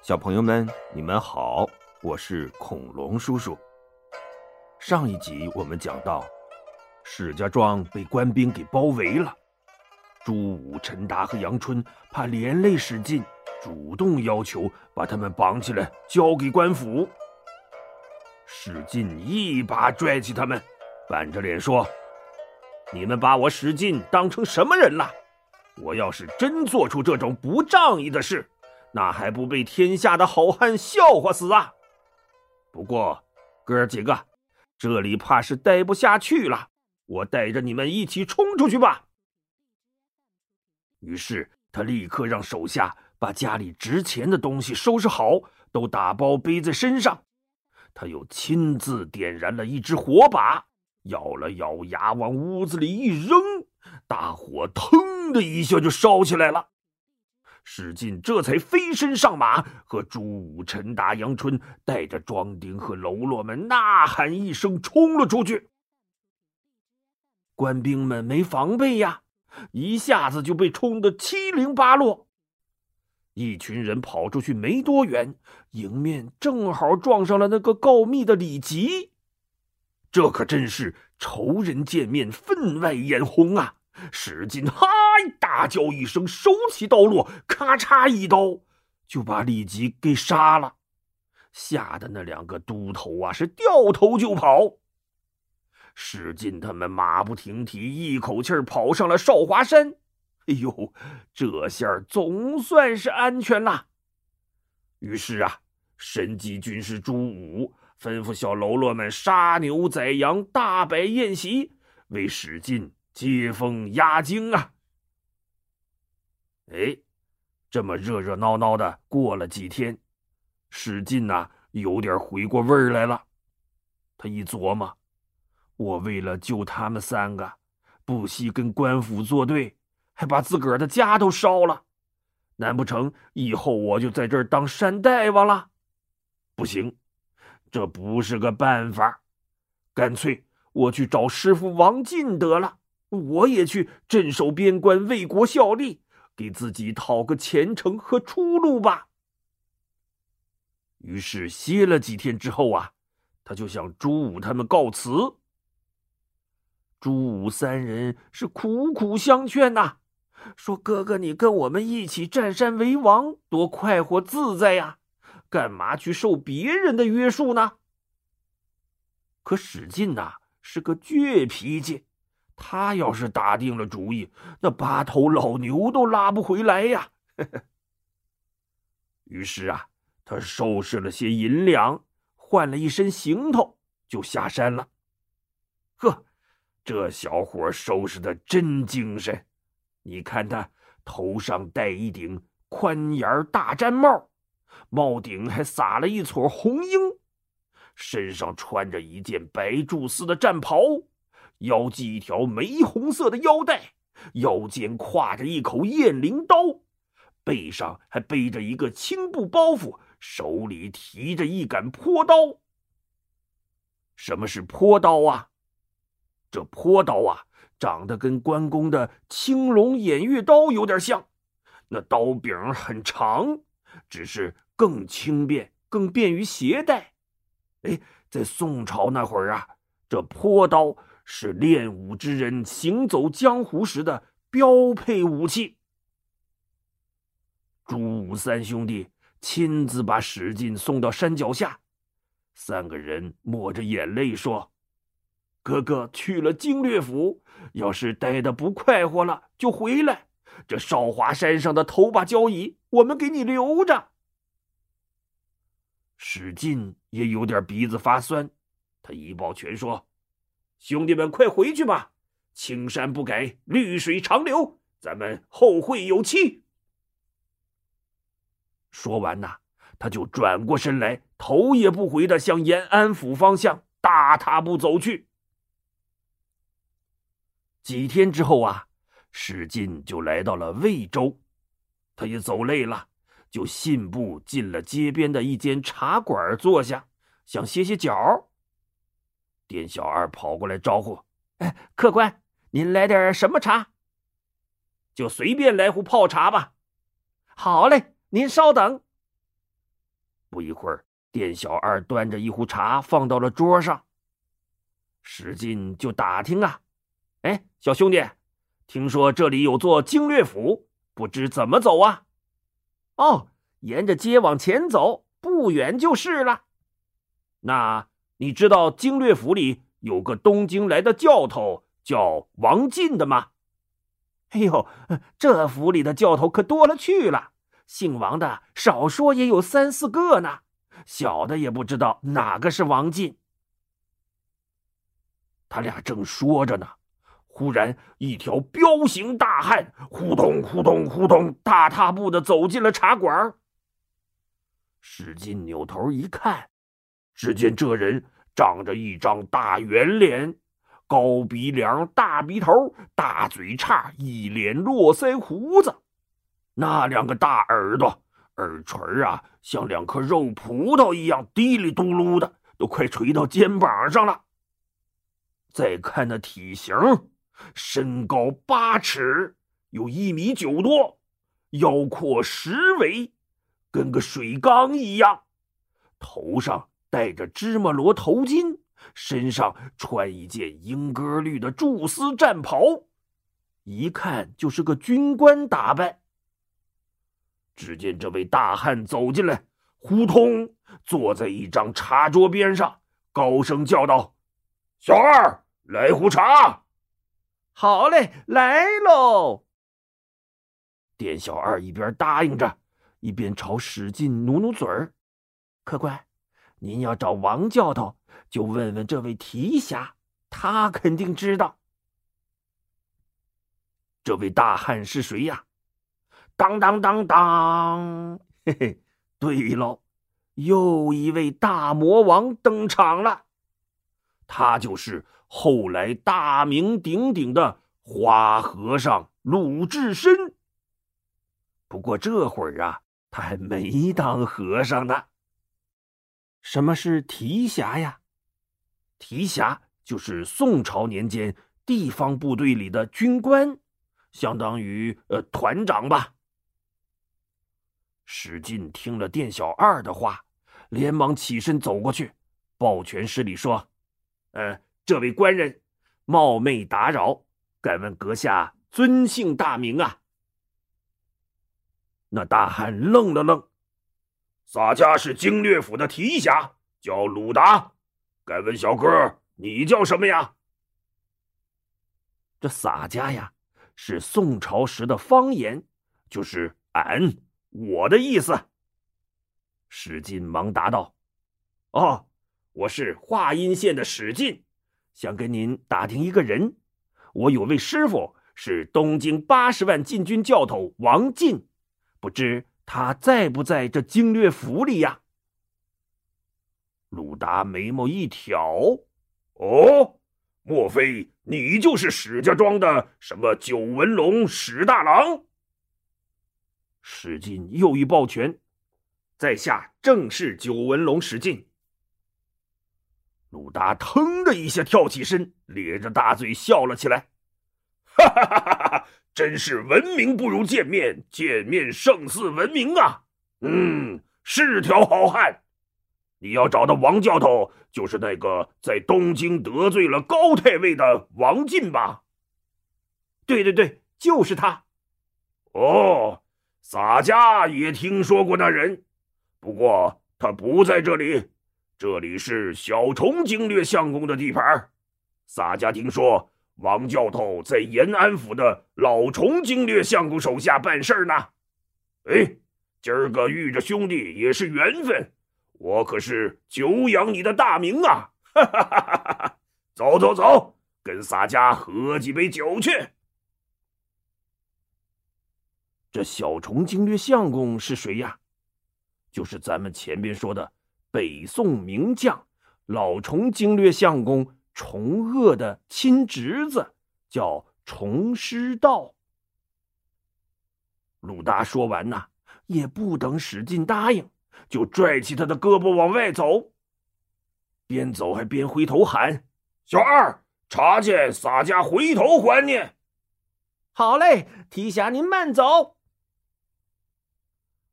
小朋友们，你们好，我是恐龙叔叔。上一集我们讲到，史家庄被官兵给包围了，朱武、陈达和杨春怕连累史进，主动要求把他们绑起来交给官府。史进一把拽起他们，板着脸说：“你们把我史进当成什么人了？我要是真做出这种不仗义的事！”那还不被天下的好汉笑话死啊！不过，哥几个，这里怕是待不下去了，我带着你们一起冲出去吧。于是他立刻让手下把家里值钱的东西收拾好，都打包背在身上。他又亲自点燃了一只火把，咬了咬牙往屋子里一扔，大火腾的一下就烧起来了。史进这才飞身上马，和朱武、陈达、杨春带着庄丁和喽啰们呐喊一声，冲了出去。官兵们没防备呀，一下子就被冲得七零八落。一群人跑出去没多远，迎面正好撞上了那个告密的李吉。这可真是仇人见面，分外眼红啊！史进嗨大叫一声，手起刀落，咔嚓一刀就把李吉给杀了，吓得那两个都头啊是掉头就跑。史进他们马不停蹄，一口气跑上了少华山。哎呦，这下总算是安全了。于是啊，神机军师朱武吩咐小喽啰们杀牛宰羊，大摆宴席，为史进。接风压惊啊！哎，这么热热闹闹的过了几天，史进呐有点回过味儿来了。他一琢磨，我为了救他们三个，不惜跟官府作对，还把自个儿的家都烧了。难不成以后我就在这儿当山大王了？不行，这不是个办法。干脆我去找师傅王进得了。我也去镇守边关，为国效力，给自己讨个前程和出路吧。于是歇了几天之后啊，他就向朱武他们告辞。朱武三人是苦苦相劝呐，说：“哥哥，你跟我们一起占山为王，多快活自在呀！干嘛去受别人的约束呢？”可史进呐是个倔脾气。他要是打定了主意，那八头老牛都拉不回来呀。于是啊，他收拾了些银两，换了一身行头，就下山了。呵，这小伙收拾的真精神！你看他头上戴一顶宽檐大毡帽，帽顶还撒了一撮红缨，身上穿着一件白贮丝的战袍。腰系一条玫红色的腰带，腰间挎着一口雁翎刀，背上还背着一个青布包袱，手里提着一杆坡刀。什么是坡刀啊？这坡刀啊，长得跟关公的青龙偃月刀有点像，那刀柄很长，只是更轻便，更便于携带。哎，在宋朝那会儿啊，这坡刀。是练武之人行走江湖时的标配武器。朱武三兄弟亲自把史进送到山脚下，三个人抹着眼泪说：“哥哥去了经略府，要是待的不快活了，就回来。这少华山上的头把交椅，我们给你留着。”史进也有点鼻子发酸，他一抱拳说。兄弟们，快回去吧！青山不改，绿水长流，咱们后会有期。说完呐，他就转过身来，头也不回的向延安府方向大踏步走去。几天之后啊，史进就来到了魏州，他也走累了，就信步进了街边的一间茶馆坐下，想歇歇脚。店小二跑过来招呼：“哎，客官，您来点什么茶？就随便来壶泡茶吧。”“好嘞，您稍等。”不一会儿，店小二端着一壶茶放到了桌上。史进就打听啊，哎，小兄弟，听说这里有座经略府，不知怎么走啊？哦，沿着街往前走，不远就是了。那你知道经略府里有个东京来的教头叫王进的吗？哎呦，这府里的教头可多了去了，姓王的少说也有三四个呢，小的也不知道哪个是王进。他俩正说着呢，忽然一条彪形大汉呼通呼通呼通大踏步的走进了茶馆。史进扭头一看，只见这人长着一张大圆脸，高鼻梁、大鼻头、大嘴叉，一脸络腮胡子，那两个大耳朵、耳垂啊，像两颗肉葡萄一样滴里嘟噜的，都快垂到肩膀上了。再看那体型，身高八尺，有一米九多，腰阔十围，跟个水缸一样。头上戴着芝麻罗头巾，身上穿一件莺歌绿的菟丝战袍，一看就是个军官打扮。只见这位大汉走进来，呼通坐在一张茶桌边上，高声叫道。小二，来壶茶。好嘞，来喽。店小二一边答应着，一边朝史进努努嘴儿。客官，您要找王教头，就问问这位提辖，他肯定知道。这位大汉是谁呀？当当当当，嘿嘿，对喽，又一位大魔王登场了。他就是后来大名鼎鼎的花和尚鲁智深。不过这会儿啊，他还没当和尚呢。什么是提辖呀？提辖就是宋朝年间地方部队里的军官，相当于呃团长吧。史进听了店小二的话，连忙起身走过去，抱拳施礼说。呃，这位官人，冒昧打扰，敢问阁下尊姓大名啊？那大汉愣了愣，洒家是经略府的提辖，叫鲁达。敢问小哥，你叫什么呀？这洒家呀，是宋朝时的方言，就是俺我的意思。史进忙答道：“哦。”我是华阴县的史进，想跟您打听一个人。我有位师傅是东京八十万禁军教头王进，不知他在不在这经略府里呀？鲁达眉毛一挑，哦，莫非你就是史家庄的什么九纹龙史大郎？史进又一抱拳，在下正是九纹龙史进。鲁达腾的一下跳起身，咧着大嘴笑了起来，哈哈哈哈哈！真是闻名不如见面，见面胜似闻名啊！嗯，是条好汉。你要找的王教头，就是那个在东京得罪了高太尉的王进吧？对对对，就是他。哦，洒家也听说过那人，不过他不在这里。这里是小虫经略相公的地盘，洒家听说王教头在延安府的老虫经略相公手下办事呢。哎，今儿个遇着兄弟也是缘分，我可是久仰你的大名啊！哈哈哈哈哈！走走走，跟洒家喝几杯酒去。这小虫经略相公是谁呀？就是咱们前边说的。北宋名将老崇经略相公崇鄂的亲侄子，叫崇师道。鲁达说完呐，也不等史进答应，就拽起他的胳膊往外走，边走还边回头喊：“小二，查见洒家回头还你。”好嘞，提辖您慢走。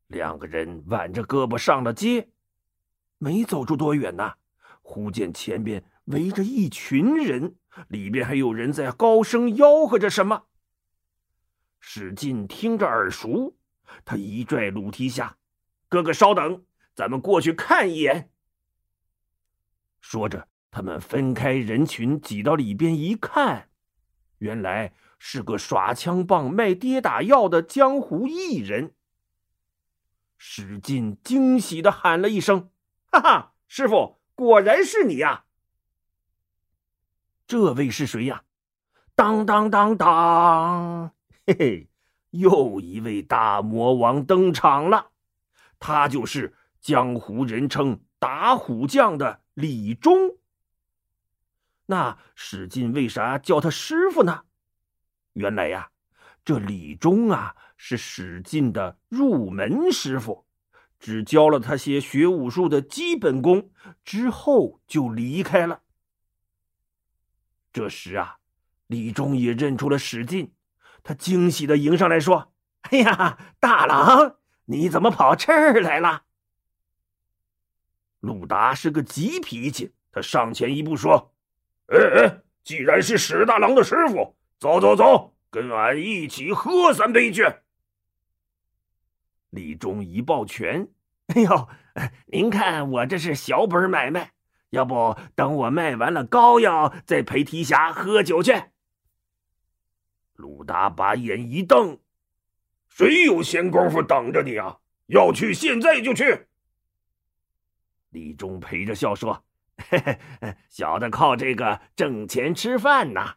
两个人挽着胳膊上了街。没走出多远呐，忽见前边围着一群人，里边还有人在高声吆喝着什么。史进听着耳熟，他一拽鲁提辖：“哥哥稍等，咱们过去看一眼。”说着，他们分开人群，挤到里边一看，原来是个耍枪棒、卖跌打药的江湖艺人。史进惊喜的喊了一声：“哈哈，师傅，果然是你呀！这位是谁呀？”当当当当，嘿嘿，又一位大魔王登场了，他就是江湖人称打虎将的李忠。那史进为啥叫他师傅呢？原来呀，这李忠啊。是史进的入门师傅，只教了他些学武术的基本功，之后就离开了。这时啊，李忠也认出了史进，他惊喜的迎上来说：“哎呀，大郎，你怎么跑这儿来了？”鲁达是个急脾气，他上前一步说：“哎哎，既然是史大郎的师傅，走走走，跟俺一起喝三杯去。”李忠一抱拳：“哎呦，您看我这是小本买卖，要不等我卖完了膏药，再陪提辖喝酒去。”鲁达把眼一瞪：“谁有闲工夫等着你啊？要去现在就去。”李忠陪着笑说：“嘿嘿，小的靠这个挣钱吃饭呐。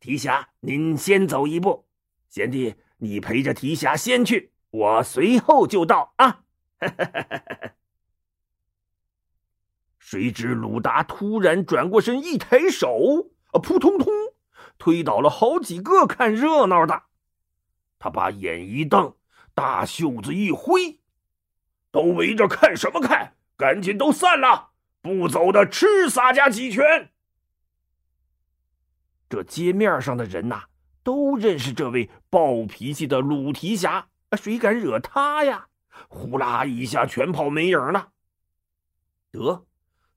提辖，您先走一步，贤弟，你陪着提辖先去。”我随后就到啊！谁知鲁达突然转过身，一抬手，啊，扑通通，推倒了好几个看热闹的。他把眼一瞪，大袖子一挥：“都围着看什么看？赶紧都散了！不走的吃洒家几拳！”这街面上的人呐，都认识这位暴脾气的鲁提辖。谁敢惹他呀？呼啦一下，全跑没影了。得，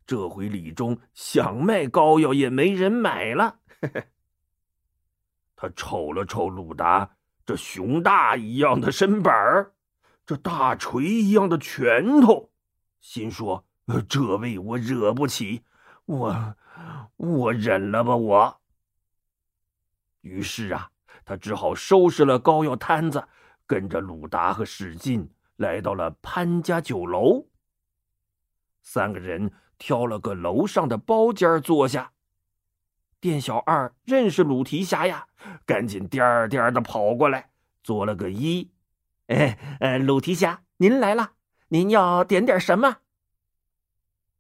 这回李忠想卖膏药也没人买了。他瞅了瞅鲁达这熊大一样的身板儿，这大锤一样的拳头，心说：这位我惹不起，我我忍了吧。我。于是啊，他只好收拾了膏药摊子。跟着鲁达和史进来到了潘家酒楼。三个人挑了个楼上的包间坐下。店小二认识鲁提辖呀，赶紧颠颠的跑过来，做了个揖：“哎，呃，鲁提辖，您来了，您要点点什么？”“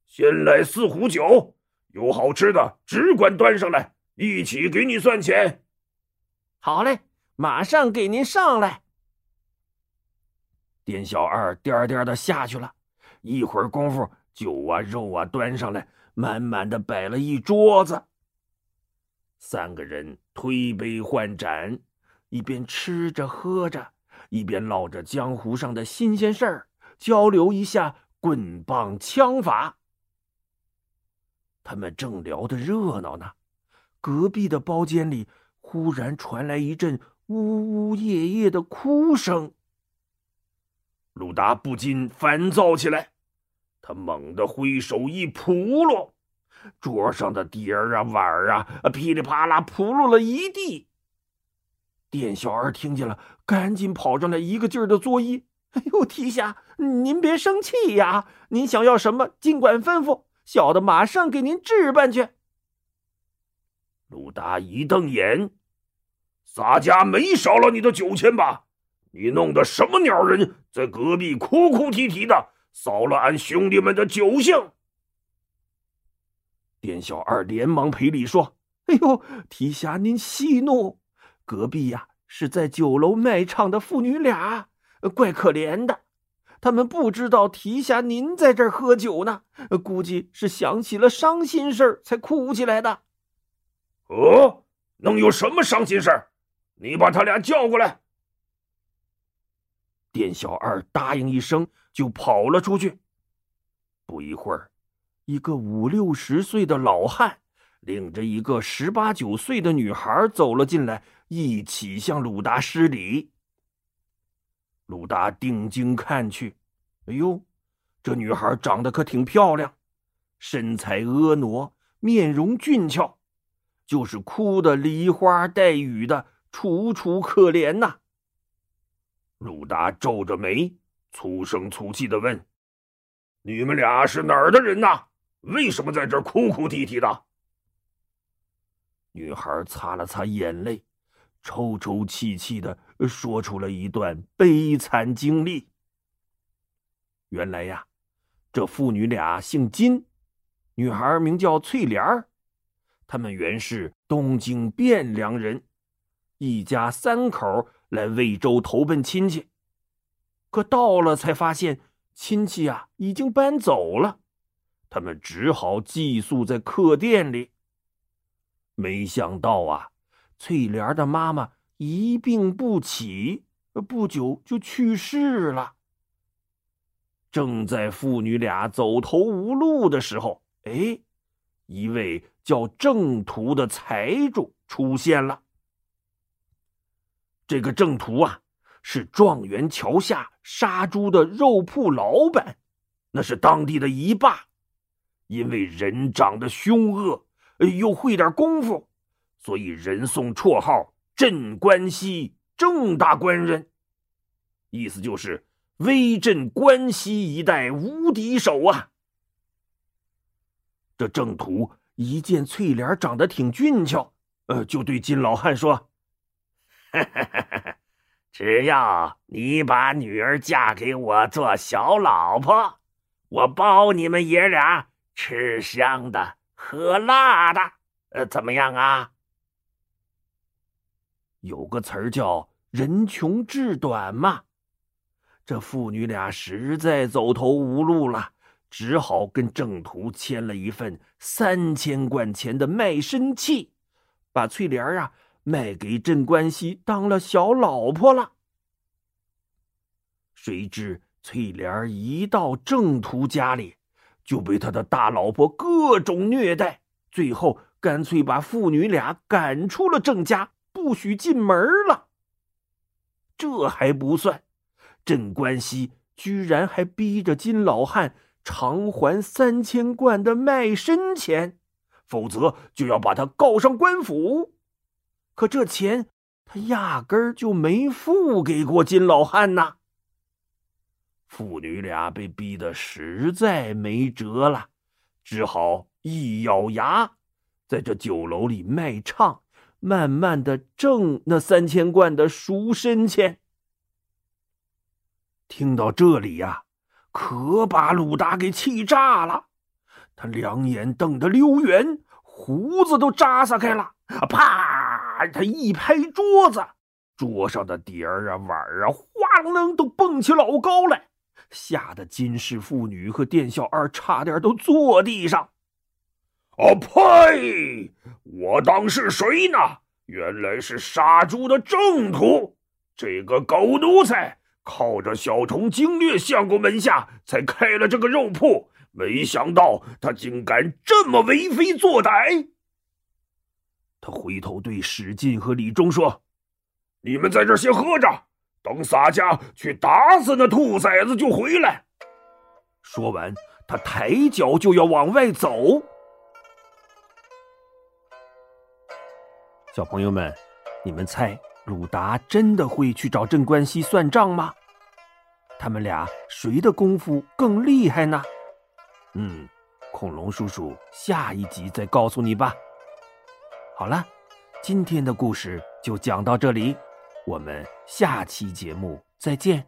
先来四壶酒，有好吃的只管端上来，一起给你算钱。”“好嘞，马上给您上来。”店小二颠颠的下去了，一会儿功夫，酒啊肉啊端上来，满满的摆了一桌子。三个人推杯换盏，一边吃着喝着，一边唠着江湖上的新鲜事儿，交流一下棍棒枪法。他们正聊得热闹呢，隔壁的包间里忽然传来一阵呜呜咽咽的哭声。鲁达不禁烦躁起来，他猛地挥手一扑噜，桌上的碟儿啊碗儿啊噼里啪啦扑噜了一地。店小二听见了，赶紧跑上来，一个劲儿的作揖：“哎呦，提辖，您别生气呀，您想要什么尽管吩咐，小的马上给您置办去。”鲁达一瞪眼：“洒家没少了你的酒钱吧？”你弄的什么鸟人，在隔壁哭哭啼啼的，扫了俺兄弟们的酒兴。店小二连忙赔礼说：“哎呦，提辖您息怒，隔壁呀是在酒楼卖唱的父女俩，怪可怜的。他们不知道提辖您在这儿喝酒呢，估计是想起了伤心事儿才哭起来的。”哦，能有什么伤心事儿？你把他俩叫过来。店小二答应一声，就跑了出去。不一会儿，一个五六十岁的老汉领着一个十八九岁的女孩走了进来，一起向鲁达施礼。鲁达定睛看去，哎呦，这女孩长得可挺漂亮，身材婀娜，面容俊俏，就是哭的梨花带雨的，楚楚可怜呐。鲁达皱着眉，粗声粗气的问。你们俩是哪儿的人呐？为什么在这儿哭哭啼啼的？女孩擦了擦眼泪，抽抽泣泣的说出了一段悲惨经历。原来呀，这父女俩姓金，女孩名叫翠莲儿，他们原是东京汴梁人，一家三口来魏州投奔亲戚，可到了才发现。亲戚啊，已经搬走了，他们只好寄宿在客店里。没想到啊，翠莲的妈妈一病不起，不久就去世了。正在父女俩走投无路的时候，哎，一位叫郑屠的财主出现了。这个郑屠啊。是状元桥下杀猪的肉铺老板，那是当地的一霸。因为人长得凶恶，又会点功夫，所以人送绰号“镇关西郑大官人”，意思就是威震关西一带无敌手啊。这郑屠一见翠莲长得挺俊俏，呃，就对金老汉说：“哈哈哈。”只要你把女儿嫁给我做小老婆，我包你们爷俩吃香的喝辣的，呃，怎么样啊？有个词儿叫“人穷志短”嘛。这父女俩实在走投无路了，只好跟郑屠签了一份三千贯钱的卖身契，把翠莲啊。卖给镇关西当了小老婆了。谁知翠莲一到郑屠家里，就被他的大老婆各种虐待，最后干脆把父女俩赶出了郑家，不许进门了。这还不算，镇关西居然还逼着金老汉偿还三千贯的卖身钱，否则就要把他告上官府。可这钱他压根儿就没付给过金老汉呐。父女俩被逼得实在没辙了，只好一咬牙，在这酒楼里卖唱，慢慢的挣那三千贯的赎身钱。听到这里呀，可把鲁达给气炸了，他两眼瞪得溜圆，胡子都扎撒开了，啪！他一拍桌子，桌上的碟儿啊、碗啊，哗楞楞都蹦起老高来，吓得金氏妇女和店小二差点都坐地上。啊呸！我当是谁呢？原来是杀猪的正途。这个狗奴才靠着小虫经略相公门下才开了这个肉铺，没想到他竟敢这么为非作歹。他回头对史进和李忠说：“你们在这先喝着，等洒家去打死那兔崽子就回来。”说完，他抬脚就要往外走。小朋友们，你们猜鲁达真的会去找镇关西算账吗？他们俩谁的功夫更厉害呢？嗯，恐龙叔叔下一集再告诉你吧。好了，今天的故事就讲到这里，我们下期节目再见。